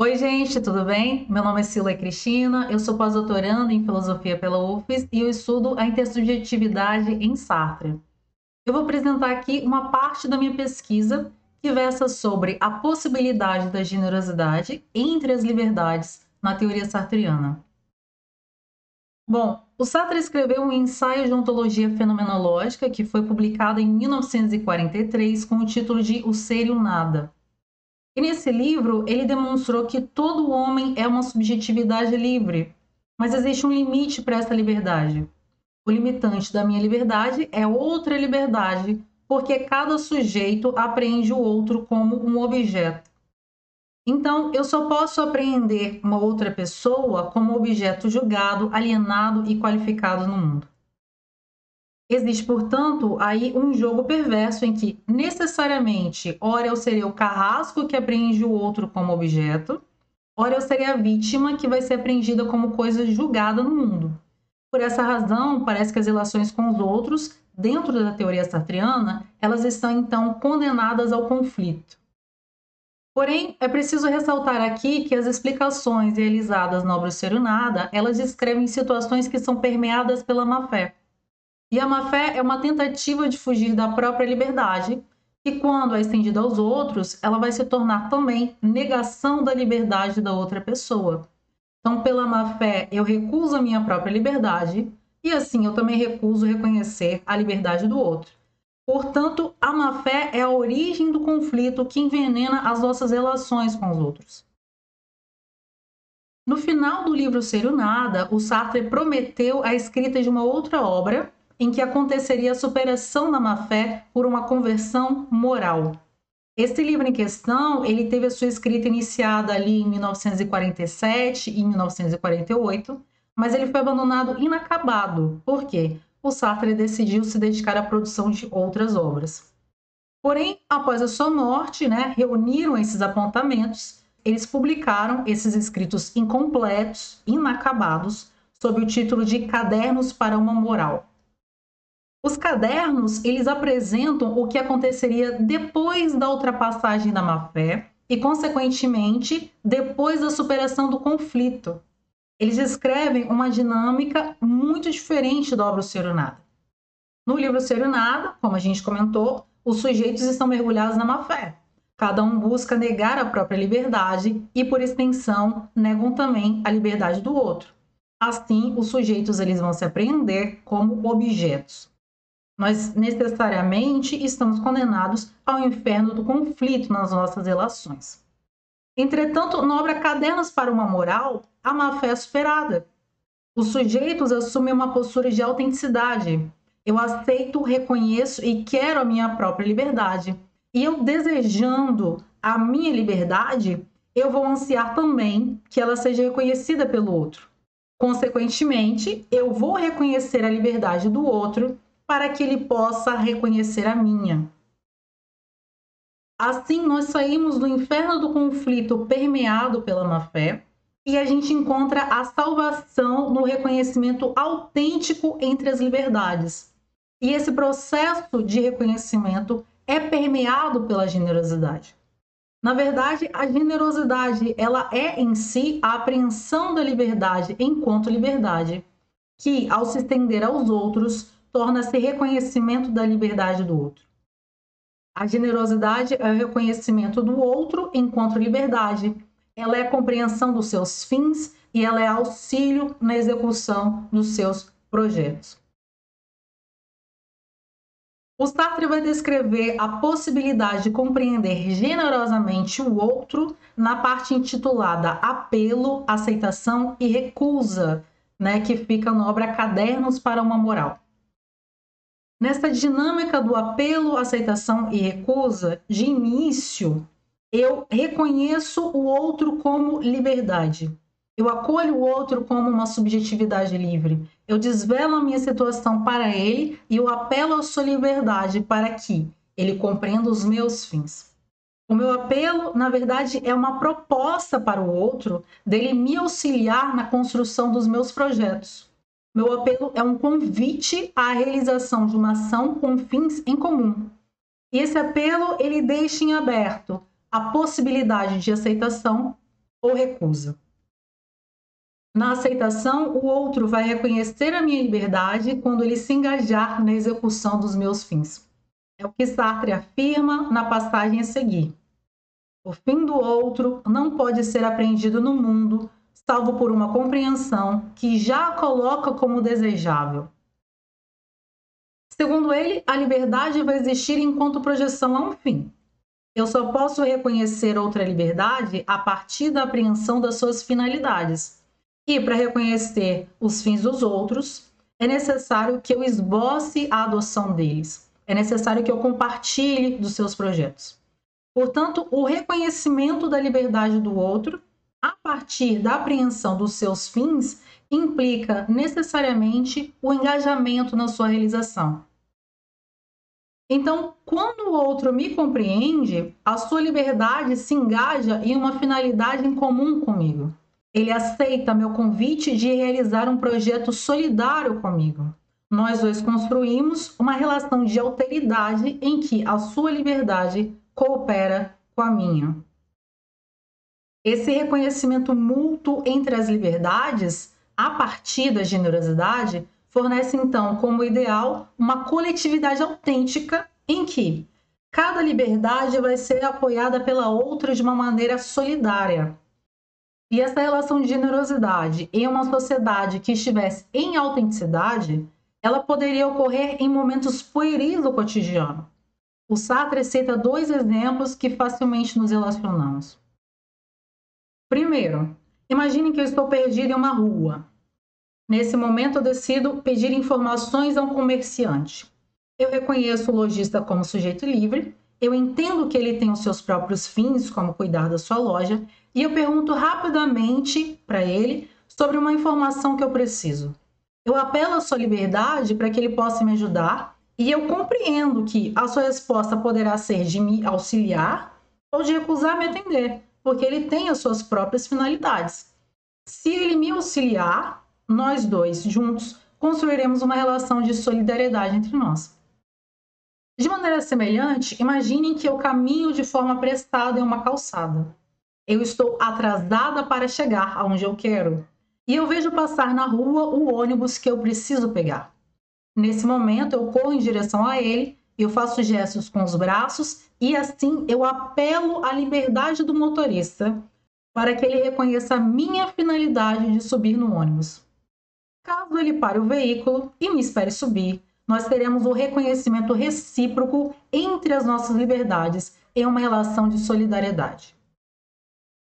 Oi, gente, tudo bem? Meu nome é Sila Cristina, eu sou pós-doutoranda em Filosofia pela UFES e eu estudo a intersubjetividade em Sartre. Eu vou apresentar aqui uma parte da minha pesquisa que versa sobre a possibilidade da generosidade entre as liberdades na teoria sartreana. Bom, o Sartre escreveu um ensaio de ontologia fenomenológica que foi publicado em 1943 com o título de O Ser e o Nada. E nesse livro, ele demonstrou que todo homem é uma subjetividade livre, mas existe um limite para essa liberdade. O limitante da minha liberdade é outra liberdade, porque cada sujeito apreende o outro como um objeto. Então, eu só posso apreender uma outra pessoa como objeto julgado, alienado e qualificado no mundo. Existe, portanto, aí um jogo perverso em que necessariamente, ora eu serei o carrasco que apreende o outro como objeto, ora eu serei a vítima que vai ser apreendida como coisa julgada no mundo. Por essa razão, parece que as relações com os outros, dentro da teoria sartreana, elas estão então condenadas ao conflito. Porém, é preciso ressaltar aqui que as explicações realizadas na obra Nada, elas descrevem situações que são permeadas pela má-fé e a má-fé é uma tentativa de fugir da própria liberdade, e quando é estendida aos outros, ela vai se tornar também negação da liberdade da outra pessoa. Então, pela má-fé, eu recuso a minha própria liberdade, e assim eu também recuso reconhecer a liberdade do outro. Portanto, a má-fé é a origem do conflito que envenena as nossas relações com os outros. No final do livro Ser o Nada, o Sartre prometeu a escrita de uma outra obra em que aconteceria a superação da má-fé por uma conversão moral. Esse livro em questão, ele teve a sua escrita iniciada ali em 1947 e 1948, mas ele foi abandonado inacabado. Por quê? O Sartre decidiu se dedicar à produção de outras obras. Porém, após a sua morte, né, reuniram esses apontamentos, eles publicaram esses escritos incompletos, inacabados, sob o título de Cadernos para uma Moral. Os cadernos, eles apresentam o que aconteceria depois da ultrapassagem da má-fé e, consequentemente, depois da superação do conflito. Eles descrevem uma dinâmica muito diferente da obra Nada. No livro Nada, como a gente comentou, os sujeitos estão mergulhados na má-fé. Cada um busca negar a própria liberdade e, por extensão, negam também a liberdade do outro. Assim, os sujeitos eles vão se apreender como objetos nós necessariamente estamos condenados ao inferno do conflito nas nossas relações. Entretanto, na obra Cadernos para uma Moral, a má fé é superada. Os sujeitos assumem uma postura de autenticidade. Eu aceito, reconheço e quero a minha própria liberdade. E eu desejando a minha liberdade, eu vou ansiar também que ela seja reconhecida pelo outro. Consequentemente, eu vou reconhecer a liberdade do outro para que ele possa reconhecer a minha. Assim, nós saímos do inferno do conflito permeado pela má-fé e a gente encontra a salvação no reconhecimento autêntico entre as liberdades. E esse processo de reconhecimento é permeado pela generosidade. Na verdade, a generosidade, ela é em si a apreensão da liberdade enquanto liberdade, que ao se estender aos outros, torna-se reconhecimento da liberdade do outro. A generosidade é o reconhecimento do outro enquanto liberdade. Ela é a compreensão dos seus fins e ela é auxílio na execução dos seus projetos. O Sartre vai descrever a possibilidade de compreender generosamente o outro na parte intitulada Apelo, Aceitação e Recusa, né, que fica na obra Cadernos para uma Moral. Nessa dinâmica do apelo, aceitação e recusa, de início, eu reconheço o outro como liberdade. Eu acolho o outro como uma subjetividade livre. Eu desvelo a minha situação para ele e eu apelo à sua liberdade para que ele compreenda os meus fins. O meu apelo, na verdade, é uma proposta para o outro dele me auxiliar na construção dos meus projetos. Meu apelo é um convite à realização de uma ação com fins em comum. E esse apelo ele deixa em aberto a possibilidade de aceitação ou recusa. Na aceitação, o outro vai reconhecer a minha liberdade quando ele se engajar na execução dos meus fins. É o que Sartre afirma na passagem a seguir. O fim do outro não pode ser apreendido no mundo, salvo por uma compreensão que já a coloca como desejável. Segundo ele, a liberdade vai existir enquanto projeção a um fim. Eu só posso reconhecer outra liberdade a partir da apreensão das suas finalidades. E para reconhecer os fins dos outros, é necessário que eu esboce a adoção deles. É necessário que eu compartilhe dos seus projetos. Portanto, o reconhecimento da liberdade do outro, a partir da apreensão dos seus fins, implica necessariamente o engajamento na sua realização. Então, quando o outro me compreende, a sua liberdade se engaja em uma finalidade em comum comigo. Ele aceita meu convite de realizar um projeto solidário comigo. Nós dois construímos uma relação de alteridade em que a sua liberdade coopera com a minha. Esse reconhecimento mútuo entre as liberdades, a partir da generosidade, fornece então como ideal uma coletividade autêntica em que cada liberdade vai ser apoiada pela outra de uma maneira solidária. E essa relação de generosidade em uma sociedade que estivesse em autenticidade, ela poderia ocorrer em momentos pueris do cotidiano. O Sartre cita dois exemplos que facilmente nos relacionamos. Primeiro, imagine que eu estou perdido em uma rua Nesse momento, eu decido pedir informações a um comerciante. Eu reconheço o lojista como sujeito livre, eu entendo que ele tem os seus próprios fins, como cuidar da sua loja, e eu pergunto rapidamente para ele sobre uma informação que eu preciso. Eu apelo à sua liberdade para que ele possa me ajudar e eu compreendo que a sua resposta poderá ser de me auxiliar ou de recusar me atender, porque ele tem as suas próprias finalidades. Se ele me auxiliar, nós dois juntos construiremos uma relação de solidariedade entre nós. De maneira semelhante, imaginem que eu caminho de forma prestada em uma calçada. Eu estou atrasada para chegar aonde eu quero e eu vejo passar na rua o ônibus que eu preciso pegar. Nesse momento, eu corro em direção a ele, eu faço gestos com os braços e assim eu apelo à liberdade do motorista para que ele reconheça a minha finalidade de subir no ônibus. Caso ele pare o veículo e me espere subir, nós teremos o reconhecimento recíproco entre as nossas liberdades em uma relação de solidariedade.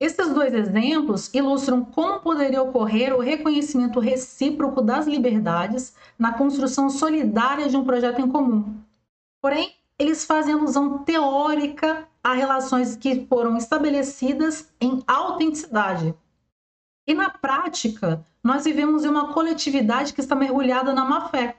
Esses dois exemplos ilustram como poderia ocorrer o reconhecimento recíproco das liberdades na construção solidária de um projeto em comum. Porém, eles fazem alusão teórica a relações que foram estabelecidas em autenticidade, e na prática, nós vivemos em uma coletividade que está mergulhada na má fé.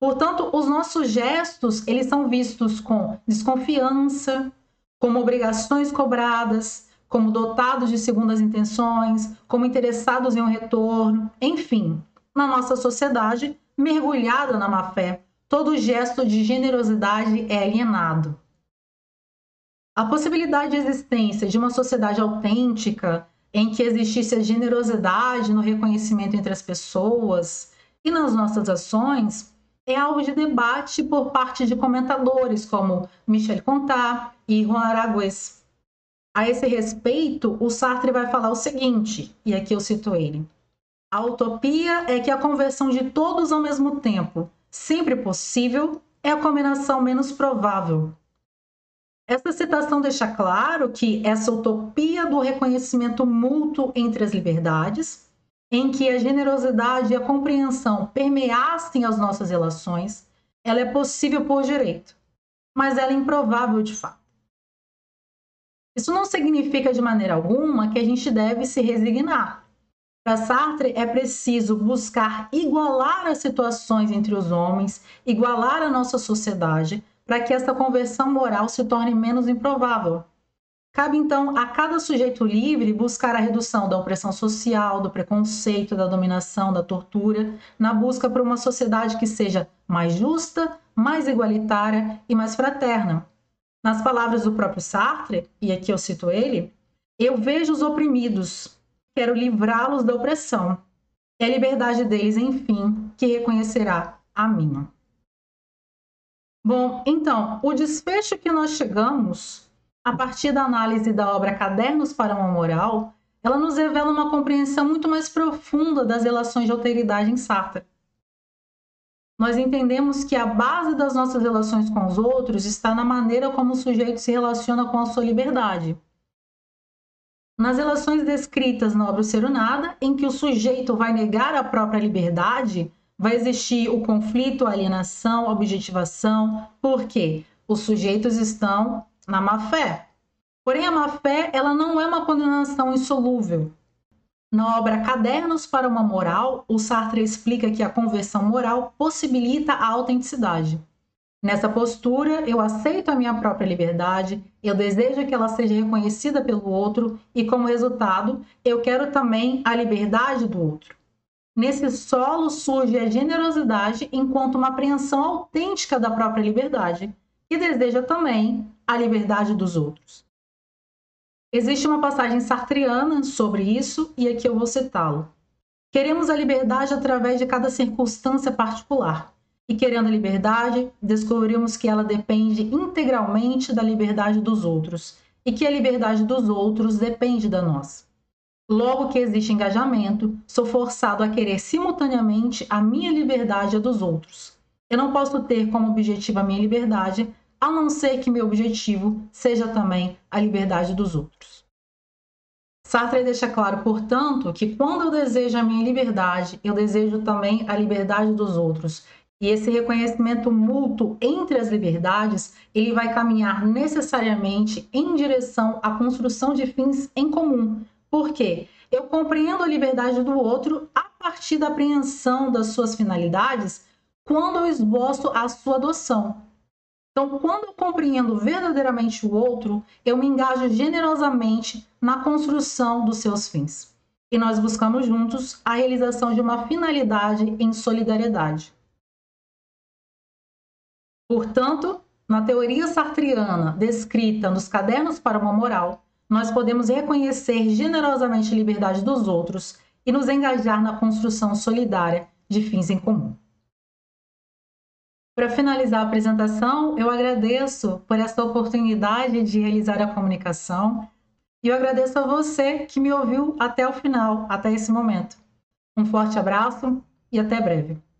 Portanto, os nossos gestos, eles são vistos com desconfiança, como obrigações cobradas, como dotados de segundas intenções, como interessados em um retorno, enfim, na nossa sociedade mergulhada na má fé, todo gesto de generosidade é alienado. A possibilidade de existência de uma sociedade autêntica em que existisse a generosidade no reconhecimento entre as pessoas e nas nossas ações é alvo de debate por parte de comentadores como Michel Contat e Juan Aragues. A esse respeito, o Sartre vai falar o seguinte, e aqui eu cito ele: A utopia é que a conversão de todos ao mesmo tempo, sempre possível, é a combinação menos provável, essa citação deixa claro que essa utopia do reconhecimento mútuo entre as liberdades, em que a generosidade e a compreensão permeassem as nossas relações, ela é possível por direito, mas ela é improvável de fato. Isso não significa de maneira alguma que a gente deve se resignar. Para Sartre, é preciso buscar igualar as situações entre os homens, igualar a nossa sociedade, para que essa conversão moral se torne menos improvável. Cabe então a cada sujeito livre buscar a redução da opressão social, do preconceito, da dominação, da tortura, na busca por uma sociedade que seja mais justa, mais igualitária e mais fraterna. Nas palavras do próprio Sartre, e aqui eu cito ele, Eu vejo os oprimidos, quero livrá-los da opressão. É a liberdade deles, enfim, que reconhecerá a minha. Bom, então, o desfecho que nós chegamos a partir da análise da obra Cadernos para uma Moral, ela nos revela uma compreensão muito mais profunda das relações de alteridade em Sartre. Nós entendemos que a base das nossas relações com os outros está na maneira como o sujeito se relaciona com a sua liberdade. Nas relações descritas na obra O Ser o Nada, em que o sujeito vai negar a própria liberdade, vai existir o conflito, a alienação, a objetivação, porque os sujeitos estão na má fé. Porém, a má fé ela não é uma condenação insolúvel. Na obra Cadernos para uma Moral, o Sartre explica que a conversão moral possibilita a autenticidade. Nessa postura, eu aceito a minha própria liberdade, eu desejo que ela seja reconhecida pelo outro e, como resultado, eu quero também a liberdade do outro. Nesse solo surge a generosidade enquanto uma apreensão autêntica da própria liberdade, que deseja também a liberdade dos outros. Existe uma passagem sartriana sobre isso e aqui eu vou citá-lo. Queremos a liberdade através de cada circunstância particular. E querendo a liberdade, descobrimos que ela depende integralmente da liberdade dos outros e que a liberdade dos outros depende da nossa. Logo que existe engajamento, sou forçado a querer simultaneamente a minha liberdade e a dos outros. Eu não posso ter como objetivo a minha liberdade a não ser que meu objetivo seja também a liberdade dos outros. Sartre deixa claro, portanto, que quando eu desejo a minha liberdade, eu desejo também a liberdade dos outros. E esse reconhecimento mútuo entre as liberdades, ele vai caminhar necessariamente em direção à construção de fins em comum. Por quê? Eu compreendo a liberdade do outro a partir da apreensão das suas finalidades quando eu esboço a sua adoção. Então, quando eu compreendo verdadeiramente o outro, eu me engajo generosamente na construção dos seus fins. E nós buscamos juntos a realização de uma finalidade em solidariedade. Portanto, na teoria sartriana descrita nos Cadernos para uma Moral, nós podemos reconhecer generosamente a liberdade dos outros e nos engajar na construção solidária de fins em comum. Para finalizar a apresentação, eu agradeço por essa oportunidade de realizar a comunicação e eu agradeço a você que me ouviu até o final, até esse momento. Um forte abraço e até breve.